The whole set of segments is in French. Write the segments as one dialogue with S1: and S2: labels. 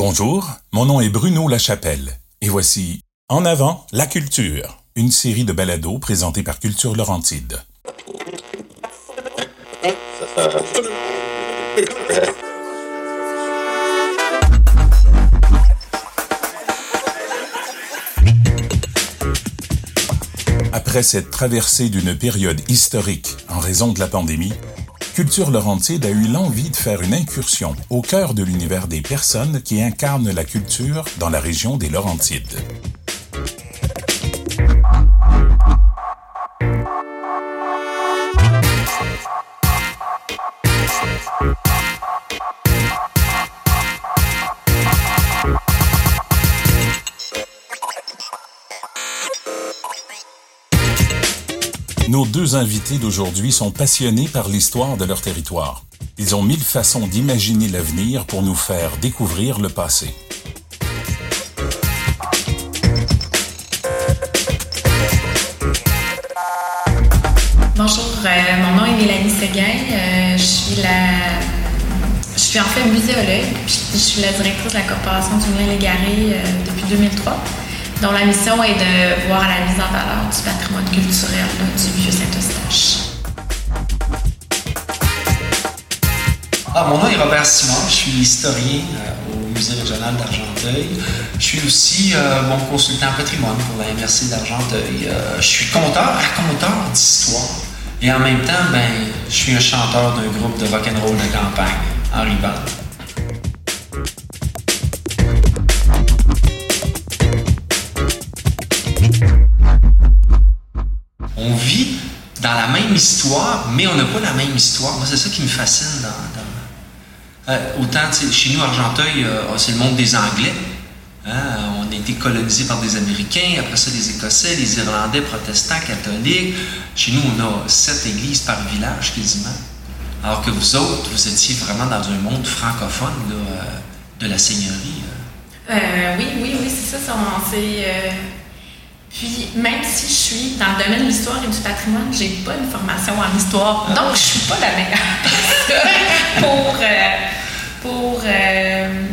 S1: Bonjour, mon nom est Bruno Lachapelle et voici En avant la culture, une série de balados présentés par Culture Laurentide. Après cette traversée d'une période historique en raison de la pandémie, Culture Laurentide a eu l'envie de faire une incursion au cœur de l'univers des personnes qui incarnent la culture dans la région des Laurentides. Nos deux invités d'aujourd'hui sont passionnés par l'histoire de leur territoire. Ils ont mille façons d'imaginer l'avenir pour nous faire découvrir le passé.
S2: Bonjour, euh, mon nom est Mélanie Séguin. Euh, je suis la. En fait muséologue, je suis la directrice de la Corporation du Moulin Légaré euh, depuis 2003 dont la mission est de voir à la mise en valeur du patrimoine culturel du vieux Saint-Eustache.
S3: Ah, mon nom est Robert Simon, je suis historien euh, au Musée régional d'Argenteuil. Je suis aussi euh, mon consultant patrimoine pour la MRC d'Argenteuil. Euh, je suis conteur, raconteur d'histoire. Et en même temps, ben, je suis un chanteur d'un groupe de rock'n'roll de campagne, Henri Band. Histoire, mais on n'a pas la même histoire. Moi, c'est ça qui me fascine Euh, autant, chez nous, Argenteuil, euh, c'est le monde des Anglais. Hein, On a été colonisé par des Américains, après ça, les Écossais, les Irlandais, protestants, catholiques. Chez nous, on a sept églises par village quasiment. Alors que vous autres, vous étiez vraiment dans un monde francophone euh, de la seigneurie.
S2: oui, oui, oui, c'est ça. ça, Puis, même si je suis dans le domaine de l'histoire et du patrimoine, j'ai pas une formation en histoire, donc je suis pas la meilleure pour, euh, pour euh,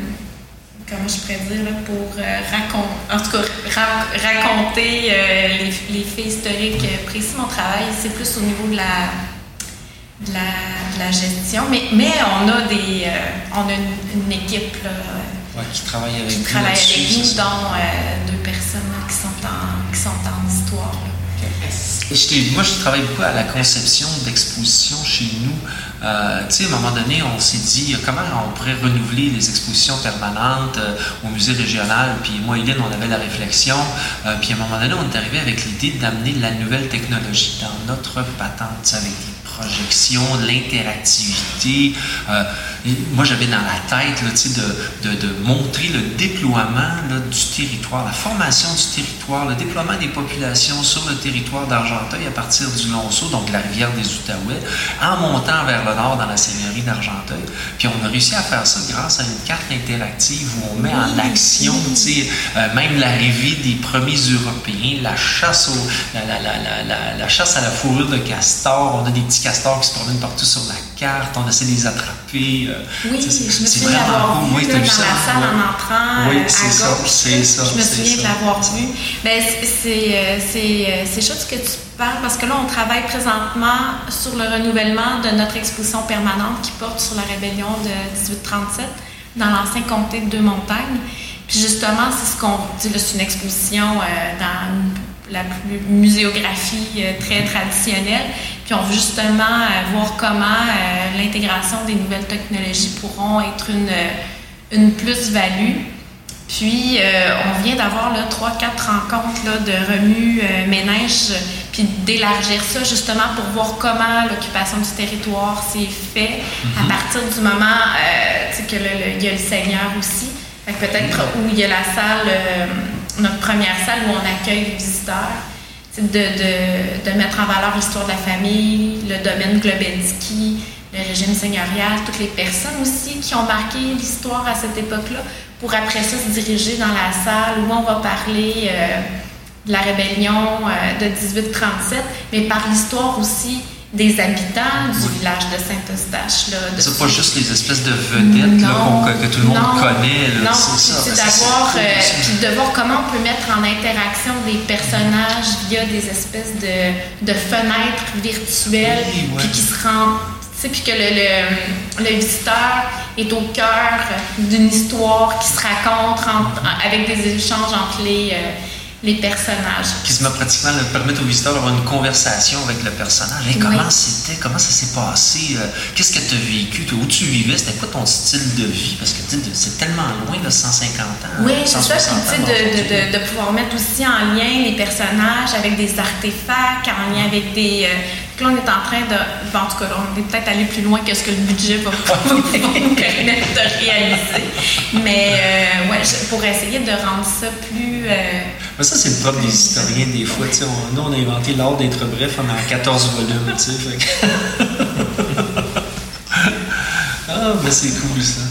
S2: comment je pourrais dire, là, pour euh, racon- en tout cas, ra- raconter les, les faits historiques précis. Mon travail, c'est plus au niveau de la, de la, de la gestion, mais, mais on a des, on a une, une équipe là,
S3: Ouais, qui travaille avec
S2: qui
S3: vous
S2: travaille avec nous, dont deux personnes
S3: Moi, je travaille beaucoup à la conception d'expositions chez nous. Euh, tu sais, à un moment donné, on s'est dit euh, comment on pourrait renouveler les expositions permanentes euh, au musée régional? Puis moi, Hélène, on avait la réflexion. Puis à un moment donné, on est arrivé avec l'idée d'amener la nouvelle technologie dans notre patente, avec des projections, de l'interactivité. Euh, moi, j'avais dans la tête là, de, de, de montrer le déploiement là, du territoire, la formation du territoire, le déploiement des populations sur le territoire d'Argenteuil à partir du Lonceau, donc de la rivière des Outaouais, en montant vers le nord dans la seigneurie d'Argenteuil. Puis on a réussi à faire ça grâce à une carte interactive où on met en action, euh, même l'arrivée des premiers Européens, la chasse, au, la, la, la, la, la- la chasse à la fourrure de castor. On a des petits castors qui se promènent partout sur la carte. On essaie de les attraper. euh,
S2: Oui, je me
S3: c'est
S2: souviens
S3: vraiment
S2: d'avoir
S3: cool.
S2: vu
S3: Oui,
S2: là, dans
S3: vu
S2: la
S3: ça?
S2: salle
S3: Ouais.
S2: en entrant
S3: Oui, c'est
S2: à
S3: ça,
S2: gauche.
S3: c'est ça,
S2: Je me souviens
S3: ça.
S2: de l'avoir vu. Ben, c'est- euh, euh, ce que tu parles parce que là, on travaille présentement sur le renouvellement de notre exposition permanente qui porte sur la rébellion de 1837 dans l'ancien comté de Deux-Montagnes. Puis justement, c'est ce qu'on dit, c'est une exposition euh, dans la muséographie euh, très traditionnelle. Puis on veut justement euh, voir comment euh, l'intégration des nouvelles technologies pourront être une, euh, une plus-value. Puis on vient d'avoir trois, quatre rencontres là, de remue-ménage, puis d'élargir ça justement pour voir comment l'occupation du territoire s'est fait à partir du moment que le- le- il y a le Seigneur aussi. Fait que peut-être où il y a la salle, notre première salle où on accueille les visiteurs, de, de, mettre en valeur l'histoire de la famille, le domaine Globensky, le régime seigneurial, toutes les personnes aussi qui ont marqué l'histoire à cette époque-là, pour après ça se diriger dans la salle où on va parler euh, de la rébellion euh, de 1837, mais par l'histoire aussi des habitants du village de Saint-Eustache.
S3: C'est pas juste les espèces de vedettes là, que tout le monde connaît.
S2: Là, non, c'est d'avoir, euh, puis de voir comment on peut mettre en interaction des personnages via des espèces de, de fenêtres virtuelles, puis qui se rendent puis que le, le, visiteur est au cœur d'une histoire qui se raconte avec des échanges entre les, euh, les personnages.
S3: Qui se met pratiquement le permettre au visiteur d'avoir une conversation avec le personnage. comment c'était, comment ça s'est passé, euh, qu'est-ce que tu as vécu, où tu vivais, c'était quoi ton style de vie, parce que c'est tellement loin de 150 ans.
S2: Oui, c'est ça, puis de, de, de, pouvoir mettre aussi en lien les personnages avec des artefacts, en lien avec des, euh, là, on est en train de. en tout cas, on est peut-être allé plus loin que ce que le budget va, nous permettre de réaliser. Mais euh, ouais, pour essayer de rendre ça plus.
S3: Mais ça, c'est le propre des historiens, des fois. On, nous, on a inventé l'art d'être bref en a 14 volumes. Ah, ben c'est cool ça.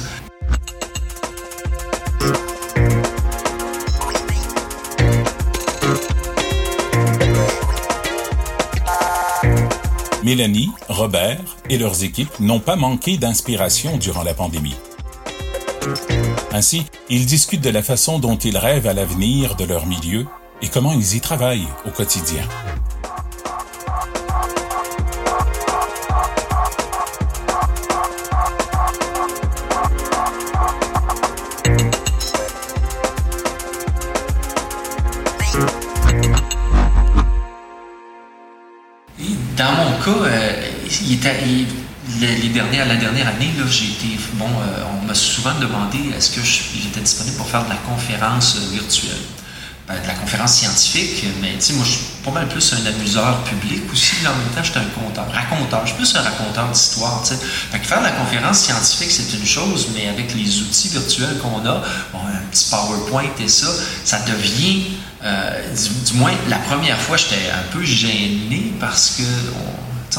S1: Mélanie, Robert et leurs équipes n'ont pas manqué d'inspiration durant la pandémie. Ainsi, ils discutent de la façon dont ils rêvent à l'avenir de leur milieu et comment ils y travaillent au quotidien.
S3: Les dernières, la dernière année, j'ai été, bon, euh, on m'a souvent demandé est-ce que j'étais disponible pour faire de la conférence virtuelle? Ben, de la conférence scientifique, mais tu moi, je suis pas mal plus un amuseur public aussi. en même temps, j'étais un conteur, raconteur. Je suis plus un raconteur d'histoire, tu faire de la conférence scientifique, c'est une chose, mais avec les outils virtuels qu'on a, un petit PowerPoint et ça, ça devient, euh, du, moins, la première fois, j'étais un peu gêné parce que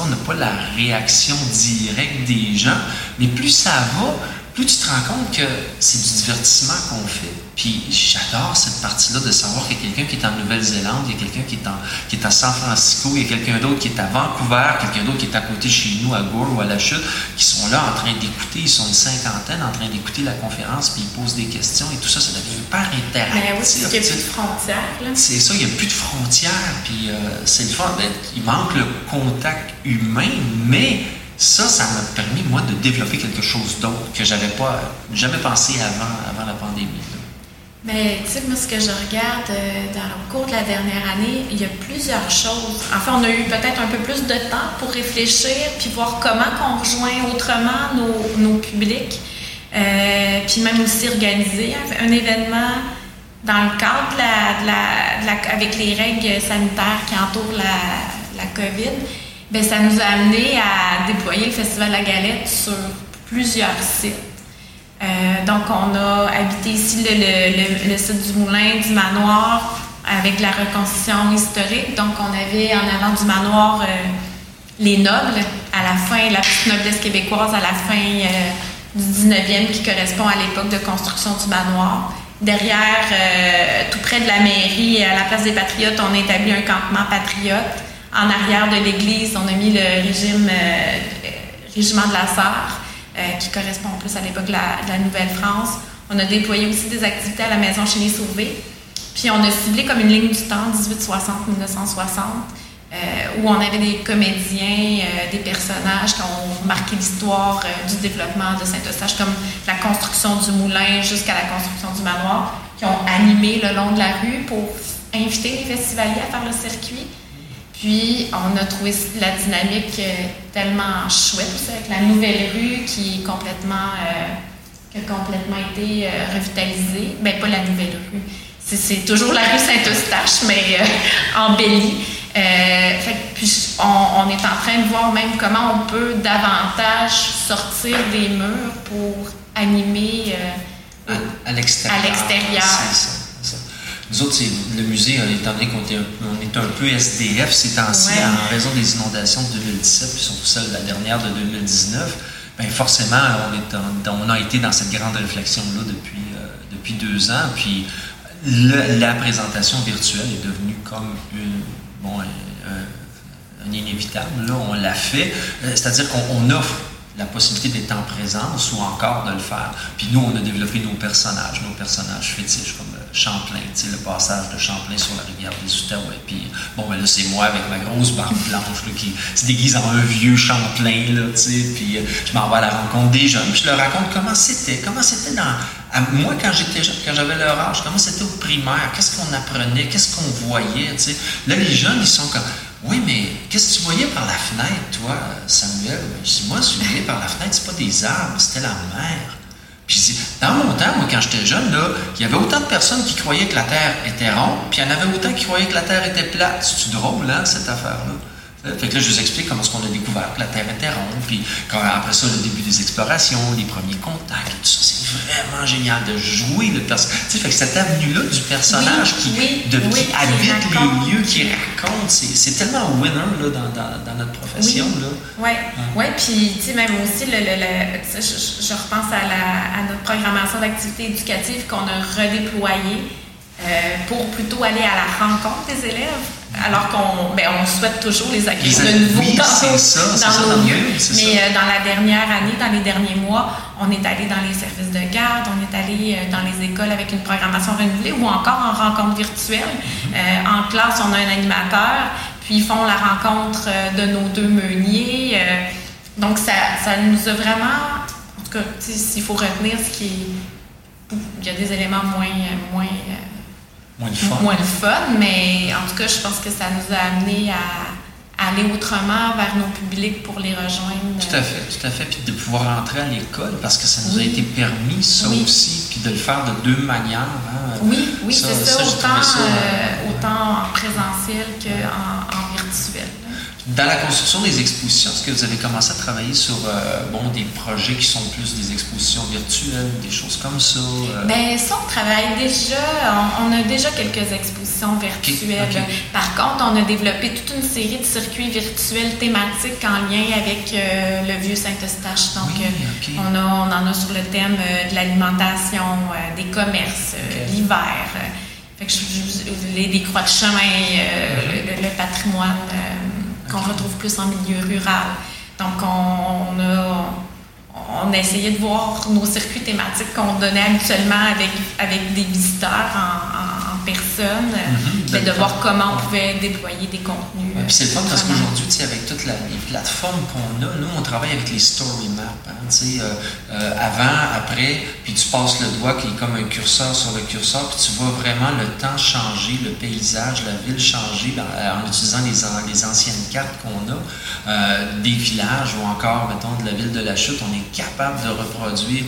S3: n'a pas la réaction directe des gens, mais plus ça va, plus tu te rends compte que c'est du divertissement qu'on fait. Puis j'adore cette partie-là de savoir qu'il y a quelqu'un qui est en Nouvelle-Zélande, il y a quelqu'un qui, est qui est à San Francisco, il y a quelqu'un d'autre qui est à Vancouver, quelqu'un d'autre qui est à côté chez nous, à Gore ou à La Chute, qui sont là en train d'écouter, ils sont une cinquantaine en train d'écouter la conférence, puis ils posent des questions et tout ça, ça devient hyper interactif.
S2: Mais oui, il n'y a plus de frontières.
S3: C'est ça, il n'y a plus de frontières, puis euh, c'est le fun. Ben, il manque le contact humain, mais ça, ça m'a permis, moi, de développer quelque chose d'autre que j'avais pas jamais pensé avant, avant la pandémie.
S2: Mais tu sais, moi, ce que je regarde euh, dans le cours de la dernière année, il y a plusieurs choses. Enfin, on a eu peut-être un peu plus de temps pour réfléchir puis voir comment qu'on rejoint autrement nos, nos publics. Euh, puis même aussi organiser un, événement dans le cadre de la, avec les règles sanitaires qui entourent la, la COVID. Bien, ça nous a amené à déployer le Festival de la Galette sur plusieurs sites. Euh, donc, on a habité ici le, site du Moulin, du Manoir, avec la reconstitution historique. Donc, on avait en avant du manoir euh, les nobles, à la fin, la petite noblesse québécoise à la fin euh, du 19e, qui correspond à l'époque de construction du manoir. Derrière, tout près de la mairie, à la place des Patriotes, on a établi un campement patriote. En arrière de l'église, on a mis le régime, régiment de la Sarre, qui correspond plus à l'époque de la, Nouvelle-France. On a déployé aussi des activités à la maison chez les Sauvés. Puis on a ciblé comme une ligne du temps 1860-1960, euh, où on avait des comédiens, des personnages qui ont marqué l'histoire du développement de Saint-Eustache, comme la construction du moulin jusqu'à la construction du manoir, qui ont animé le long de la rue pour inviter les festivaliers à faire le circuit. Puis, on a trouvé la dynamique euh, tellement chouette avec la nouvelle rue qui est complètement, euh, qui a complètement été euh, revitalisée. Bien, pas la nouvelle rue. C'est toujours la rue Saint-Eustache, mais embellie. puis on, est en train de voir même comment on peut davantage sortir des murs pour animer
S3: à, l'extérieur. Nous autres, le musée, étant donné qu'on est, est, un peu SDF ces temps-ci, en raison des inondations de 2017, puis surtout celle de la dernière de 2019, bien forcément, on, est on, a été dans cette grande réflexion-là depuis, euh, depuis deux ans. Puis la présentation virtuelle est devenue comme une, bon, un inévitable. Là, on l'a fait. Euh, c'est-à-dire qu'on offre la possibilité d'être en présence ou encore de le faire. Puis nous, on a développé nos personnages, nos personnages fétiches, comme Champlain, le passage de Champlain sur la rivière des Outaouais. Puis bon, ben là, c'est moi avec ma grosse barbe blanche qui se déguise en un vieux Champlain, là, tu sais. Puis euh, je m'en vais à la rencontre des jeunes. Puis je leur raconte comment c'était, comment c'était dans... moi, quand j'étais quand j'avais leur âge, comment c'était au primaire, qu'est-ce qu'on apprenait, qu'est-ce qu'on voyait, tu sais. Là, les jeunes, ils sont comme... Oui, mais qu'est-ce que tu voyais par la fenêtre, toi, Samuel? Je moi, ce que je voyais par la fenêtre, c'est pas des arbres, c'était la mer. Dans mon temps, moi, quand j'étais jeune, là, il y avait autant de personnes qui croyaient que la Terre était ronde, puis il y en avait autant qui croyaient que la Terre était plate. C'est-tu drôle, hein, cette affaire-là? Fait que là, je vous explique comment est-ce qu'on a découvert que la Terre était ronde, puis quand, après ça, le début des explorations, les premiers contacts, tout ça, c'est vraiment génial de jouer le personnage. Tu sais, fait que cette avenue-là du personnage qui, de, qui habite les lieux, qui raconte, c'est tellement winner là, dans, dans, dans notre profession.
S2: Oui, oui, ouais. puis tu sais, même aussi, le, le, je, je, repense à, la, à notre programmation d'activités éducatives qu'on a redéployée euh, pour plutôt aller à la rencontre des élèves alors qu'on ben, on souhaite toujours les accueillir de nouveau dans, nos lieux. Mais euh, dans la dernière année, dans les derniers mois, on est allé dans les services de garde, on est allé euh, dans les écoles avec une programmation renouvelée ou encore en rencontre virtuelle. Euh, en classe, on a un animateur, puis ils font la rencontre de nos deux meuniers. donc, ça, ça, nous a vraiment, en tout cas, s'il faut retenir ce qui est... Il y a des éléments moins... moins
S3: moins le fun.
S2: Moins le fun, mais en tout cas, je pense que ça nous a amené à, aller autrement vers nos publics pour les rejoindre.
S3: Tout à fait, tout à fait. Puis de pouvoir rentrer à l'école parce que ça nous a été permis, ça aussi, puis de le faire de deux manières. Hein.
S2: Oui, oui, c'est ça, autant, euh, autant en présentiel qu'en en virtuel.
S3: Dans la construction des expositions, est-ce que vous avez commencé à travailler sur euh, bon, des projets qui sont plus des expositions virtuelles, des choses comme ça?
S2: Euh? Bien, ça, on travaille déjà, on, a déjà quelques expositions virtuelles. Par contre, on a développé toute une série de circuits virtuels thématiques en lien avec euh, le vieux Saint-Eustache. Donc, on, a, on en a sur le thème de l'alimentation, des commerces, l'hiver. Fait que les, des croix de chemin, mm-hmm. le, patrimoine qu'on retrouve plus en milieu rural. Donc, on, a, on a essayé de voir nos circuits thématiques qu'on donnait habituellement avec, avec des visiteurs en personnes, mhm. mais de voir comment on pouvait déployer des contenus.
S3: puis c'est le fun parce qu'aujourd'hui, avec toutes les plateformes qu'on a, nous, on travaille avec les story maps. Hein, euh, euh, avant, après, puis tu passes le doigt qui est comme un curseur sur le curseur, puis tu vois vraiment le temps changer, le paysage, la ville changer en utilisant les, les anciennes cartes qu'on a, euh, des villages ou encore, mettons, de la ville de la Chute. On est capable de reproduire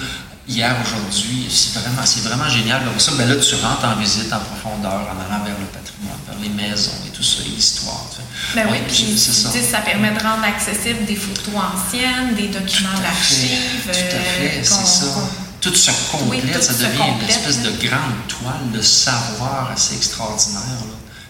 S3: hier, aujourd'hui. C'est vraiment, c'est vraiment génial. Ça, ben là, tu rentres en visite en profondeur, en allant vers le patrimoine, vers les maisons et tout ça, et l'histoire.
S2: Ben oui, puis ça. ça. permet de rendre accessible des photos anciennes, des documents d'archives.
S3: Tout à fait, euh, c'est ça. Tout se complète, ça devient une espèce de grande toile de savoir assez extraordinaire.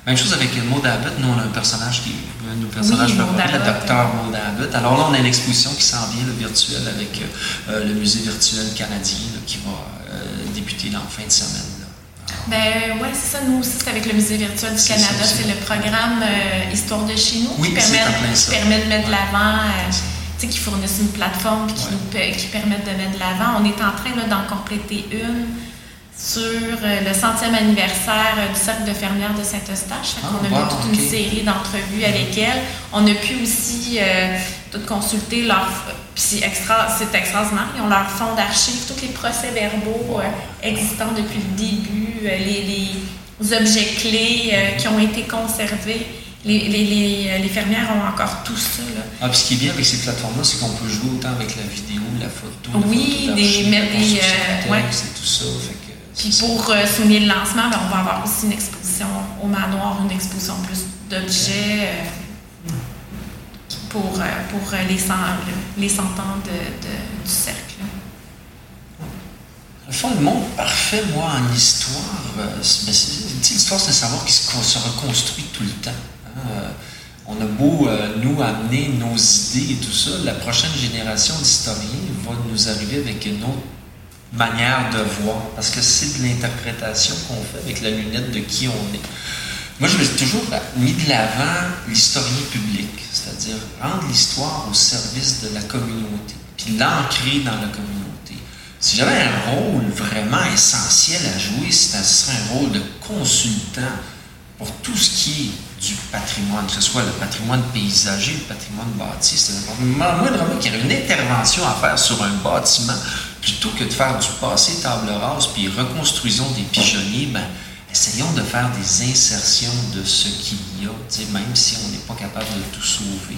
S3: Même chose avec Maud Abbott. Nous, on a un personnage qui est nos personnages oui, le docteur Maud Abbott. Alors là, on a une exposition qui s'en vient, le virtuel, avec euh, le musée virtuel canadien qui va euh, débuter en fin de semaine.
S2: Ben oui, c'est ça. Nous aussi, c'est avec le Musée virtuel du Canada. C'est le programme euh, Histoire de chez nous qui, permet, qui permet de mettre de l'avant, qui fournissent une plateforme qui, nous, qui permet de mettre de l'avant. On est en train d'en compléter une sur euh, le centième anniversaire euh, du Cercle de fermières de Saint-Eustache. Ah, on a eu toute une série d'entrevues avec elles. On a pu aussi euh, tout consulter leur... c'est extra, extraordinaire. Ils ont leur fonds d'archives, tous les procès-verbaux existants depuis le début, les, objets clés qui ont été conservés. Les, les, les, fermières ont encore tout ça. Là.
S3: Ah, puis ce qui est bien avec ces plateformes-là, c'est qu'on peut jouer autant avec la vidéo, la photo.
S2: oui, des, des,
S3: ouais. c'est tout ça. Fait
S2: puis pour euh, souligner le lancement, ben, on va avoir aussi une exposition au manoir, une exposition plus d'objets euh, pour, euh, pour les, cent, les cent ans de, du cercle.
S3: Le fond, le monde parfait, moi, en histoire, ben, l'histoire, c'est un savoir qui se, reconstruit tout le temps. Hein. On a beau, nous, amener nos idées et tout ça, la prochaine génération d'historiens va nous arriver avec une autre manière de voir, parce que c'est de l'interprétation qu'on fait avec la lunette de qui on est. Moi, je me suis toujours mis de l'avant l'historien public, c'est-à-dire rendre l'histoire au service de la communauté, puis l'ancrer dans la communauté. Si j'avais un rôle vraiment essentiel à jouer, ce serait un rôle de consultant pour tout ce qui est du patrimoine, que ce soit le patrimoine paysager, le patrimoine bâti. C'est moi, vraiment qu'il y aurait une intervention à faire sur un bâtiment, plutôt que de faire du passé table rase, puis reconstruisons des pigeonniers, ben, essayons de faire des insertions de ce qu'il y a, même si on n'est pas capable de tout sauver.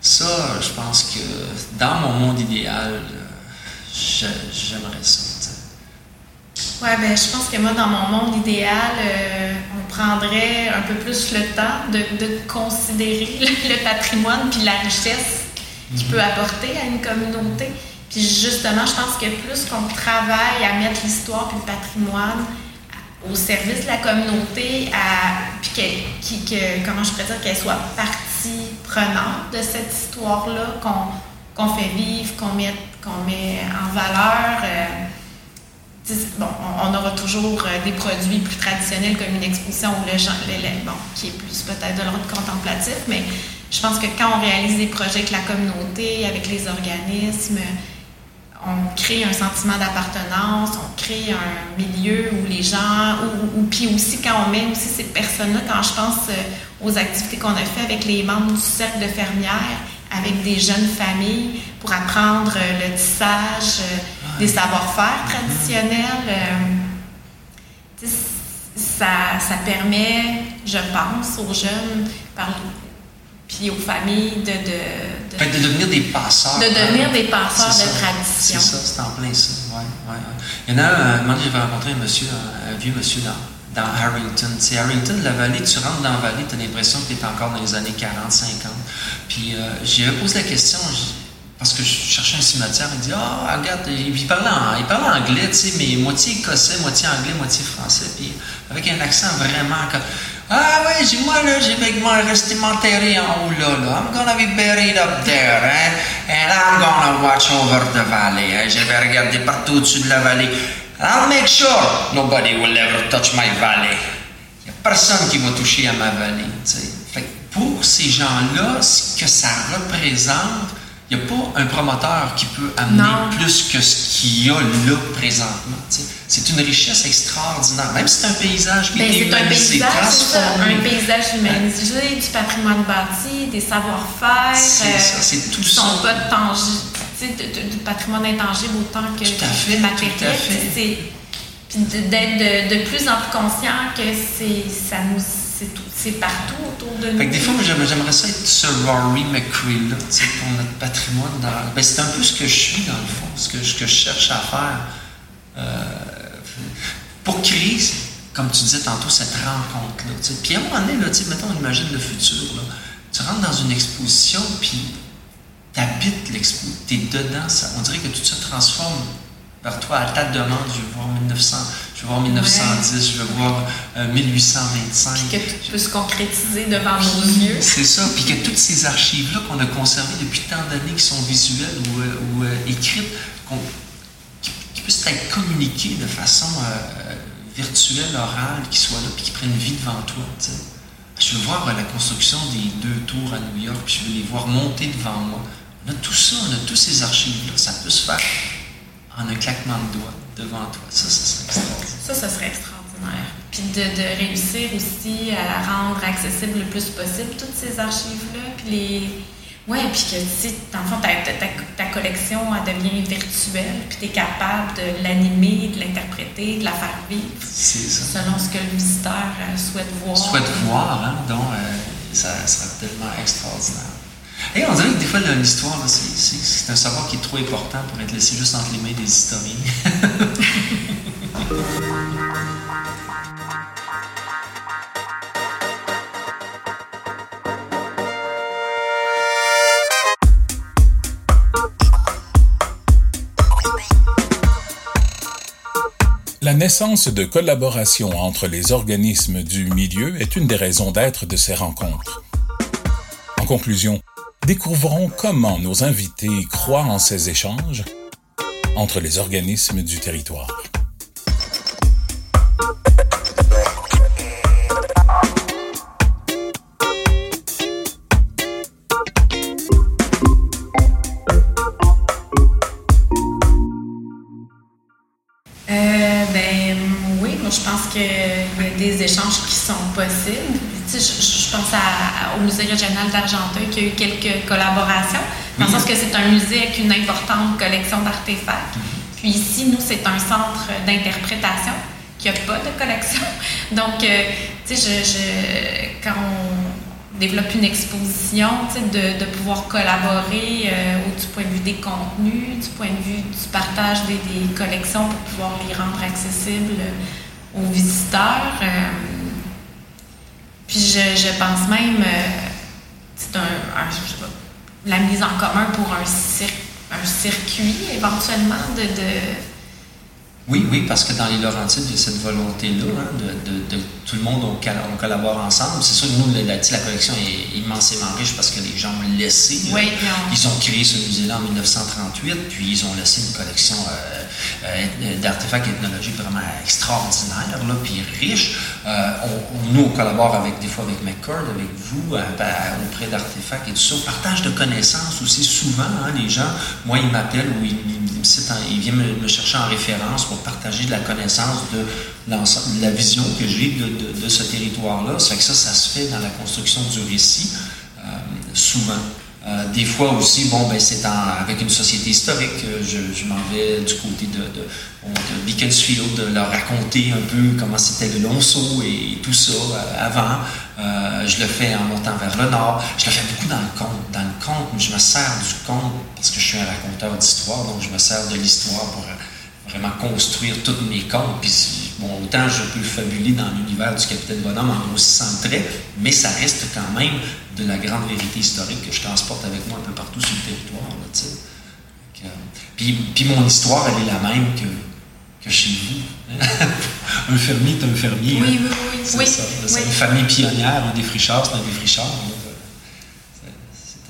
S3: Ça, je pense que dans mon monde idéal, j'aimerais ça.
S2: Oui, ben, je pense que moi, dans mon monde idéal, euh, on prendrait un peu plus le temps de, de considérer le, patrimoine puis la richesse qu'il mhm. peut apporter à une communauté. Justement, je pense que plus qu'on travaille à mettre l'histoire puis le patrimoine au service de la communauté, puis que, que, comment je qu'elle soit partie prenante de cette histoire-là, qu'on fait vivre, qu'on met, qu'on met en valeur. Euh, bon, on, aura toujours euh, des produits plus traditionnels comme une exposition ou le, bon, qui est plus peut-être de l'ordre contemplatif, mais je pense que quand on réalise des projets avec la communauté, avec les organismes, on crée un sentiment d'appartenance, on crée un milieu où les gens, ou, puis aussi quand on met aussi ces personnes-là, quand je pense euh, aux activités qu'on a fait avec les membres du cercle de fermières, avec des jeunes familles pour apprendre euh, le tissage, des savoir-faire traditionnels. Euh, ça, ça, permet, je pense, aux jeunes, par, puis aux familles de, de,
S3: de, de devenir des passeurs.
S2: De devenir des passeurs de tradition.
S3: C'est ça, c'est en plein ça. Ouais, ouais, Il y en a un, moment j'avais rencontré un monsieur, un, vieux monsieur dans, dans Harrington. C'est Harrington, la vallée, tu rentres dans la vallée, tu as l'impression que tu es encore dans les années 40, 50. Puis euh, j'ai posé la question, parce que je cherchais un cimetière, il dit Ah, regarde, il parlait, en, il parlait anglais, tu sais, mais moitié écossais, moitié anglais, moitié français, puis avec un accent vraiment comme Ah, oui, j'ai moi, là, j'ai resté m'enterrer en haut là, là. I'm gonna be buried up there, hein, and I'm gonna watch over the valley. Hein. Je vais regarder partout au-dessus de la vallée. I'll make sure nobody will ever touch my valley. Il a personne qui va toucher à ma vallée, tu sais. Fait pour ces gens-là, ce que ça représente, il n'y a pas un promoteur qui peut amener plus que ce qu'il y a là présentement. C'est une richesse extraordinaire. Même si c'est un paysage
S2: qui ben, est humanisé, c'est un paysage humanisé, du patrimoine bâti, des savoir-faire.
S3: C'est euh, ça, c'est tout ça.
S2: pas tangibles, du patrimoine intangible autant que
S3: le
S2: matériel. Puis d'être de, de, plus en plus conscient que ça nous c'est partout autour de nous.
S3: Fait que des fois, j'aimerais ça être ce Rory McCree là, pour notre patrimoine. Ben, c'est un peu ce que je suis dans le fond, ce que, ce que je cherche à faire. Euh, pour créer, comme tu disais tantôt, cette rencontre-là. Puis à un moment donné, là, mettons, on imagine le futur. Là. Tu rentres dans une exposition, puis tu habites l'expo, tu es dedans, ça, on dirait que tout se transforme vers toi à ta demande. Je veux voir 1900, je veux voir 1910, je veux voir 1825. Euh,
S2: puis que tout peut se concrétiser devant nos yeux.
S3: C'est ça. Puis que toutes ces archives-là qu'on a conservées depuis tant d'années, qui sont visuelles ou, euh, euh, écrites, qui, puissent être communiquées de façon virtuelle, orale, qui soient là, puis qui prennent vie devant toi. Je veux voir la construction des deux tours à New York, puis je veux les voir monter devant moi. On a tout ça, on a tous ces archives-là. Ça peut se faire en un claquement de doigts devant toi. Ça, ça serait extraordinaire.
S2: Ça, ça serait extraordinaire. Puis de, de réussir aussi à rendre accessible le plus possible toutes ces archives-là, puis les... Oui, puis que, sais, dans le fond, ta, ta, ta, collection, elle devient virtuelle, puis tu es capable de l'animer, de l'interpréter, de la faire vivre.
S3: C'est ça.
S2: Selon ce que le visiteur euh, souhaite voir.
S3: Souhaite voir, hein, donc euh, ça sera tellement extraordinaire. Et on dirait que des fois, l'histoire, c'est un savoir qui est trop important pour être laissé juste entre les mains des historiens.
S1: La naissance de collaborations entre les organismes du milieu est une des raisons d'être de ces rencontres. En conclusion, découvrons comment nos invités croient en ces échanges entre les organismes du territoire.
S2: Des échanges qui sont possibles. Je, je, pense au Musée régional d'Argenteuil qui a eu quelques collaborations, dans le sens que c'est un musée avec une importante collection d'artefacts. Puis ici, nous, c'est un centre d'interprétation qui n'a pas de collection. Donc, euh, tu sais, je, quand on développe une exposition, de, de, pouvoir collaborer euh, du point de vue des contenus, du point de vue du partage des, des collections pour pouvoir les rendre accessibles aux visiteurs. Euh, puis je, je, pense même, c'est un, la mise en commun pour un, un circuit éventuellement de
S3: oui, oui, parce que dans les Laurentides, il y a cette volonté-là hein, de, de, de, tout le monde, on, on collabore ensemble. C'est sûr que nous, la, la, collection est immensément riche parce que les gens ont laissé.
S2: Oui,
S3: ils ont créé ce musée-là en 1938, puis ils ont laissé une collection euh, euh, d'artefacts ethnologiques vraiment extraordinaire, là, puis riche. Euh, on, nous, on collabore avec, des fois avec McCord, avec vous, auprès d'artefacts et tout ça. partage de connaissances aussi, souvent, hein, les gens, moi, ils m'appellent ou ils, ils, viennent me, chercher en référence pour partager de la connaissance de, la vision que j'ai de, ce territoire-là. Ça fait que ça, ça se fait dans la construction du récit, euh, souvent. Euh, des fois aussi, bon, ben, c'est avec une société historique. Je, je m'en vais du côté de, de, de, leur raconter un peu comment c'était le Lonceau et, tout ça euh, avant. Euh, je le fais en montant vers le nord. Je le fais beaucoup dans le conte. Dans conte, je me sers du conte parce que je suis un raconteur d'histoire, donc je me sers de l'histoire pour vraiment construire tous mes contes. Puis, bon, autant je peux le fabuler dans l'univers du Capitaine Bonhomme en grossissant le trait, mais ça reste quand même de la grande vérité historique que je transporte avec moi un peu partout sur le territoire. Là, puis, puis, mon histoire, elle est la même que, que chez vous. un fermier est un fermier.
S2: Oui, oui, oui.
S3: C'est ça. C'est une famille pionnière, un défricheur, c'est un défricheur.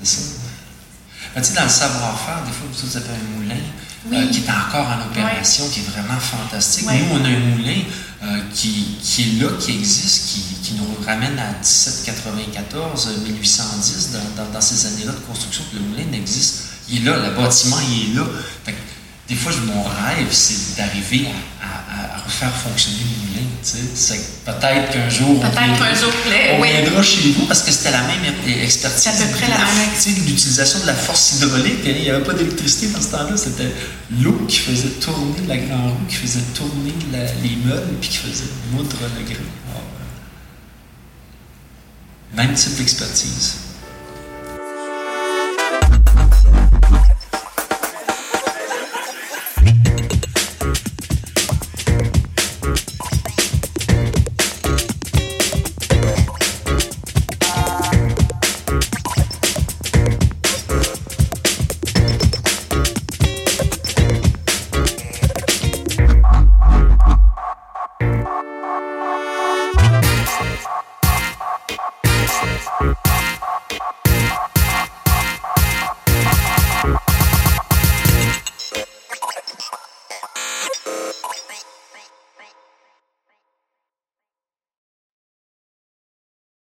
S3: C'était ça. tu sais, dans le savoir-faire, des fois, vous avez un moulin. Euh, qui est encore en opération, qui est vraiment fantastique. Nous, on a un moulin euh, qui, qui, est là, qui existe, qui, qui nous ramène à 1794, 1810, dans, dans, dans ces années-là de construction. Le moulin n'existe. Il est là, le bâtiment, il est là. des fois, mon rêve, c'est d'arriver à, à, refaire fonctionner le moulin. C'est peut-être qu'un jour, on viendra chez vous parce que c'était la même expertise.
S2: C'est à peu près la même
S3: L'utilisation de la force hydraulique. Hein. il n'y avait pas d'électricité dans ce temps-là. C'était l'eau qui faisait tourner la grande roue, qui faisait tourner les meubles, puis qui faisait moudre le grain. Même type d'expertise.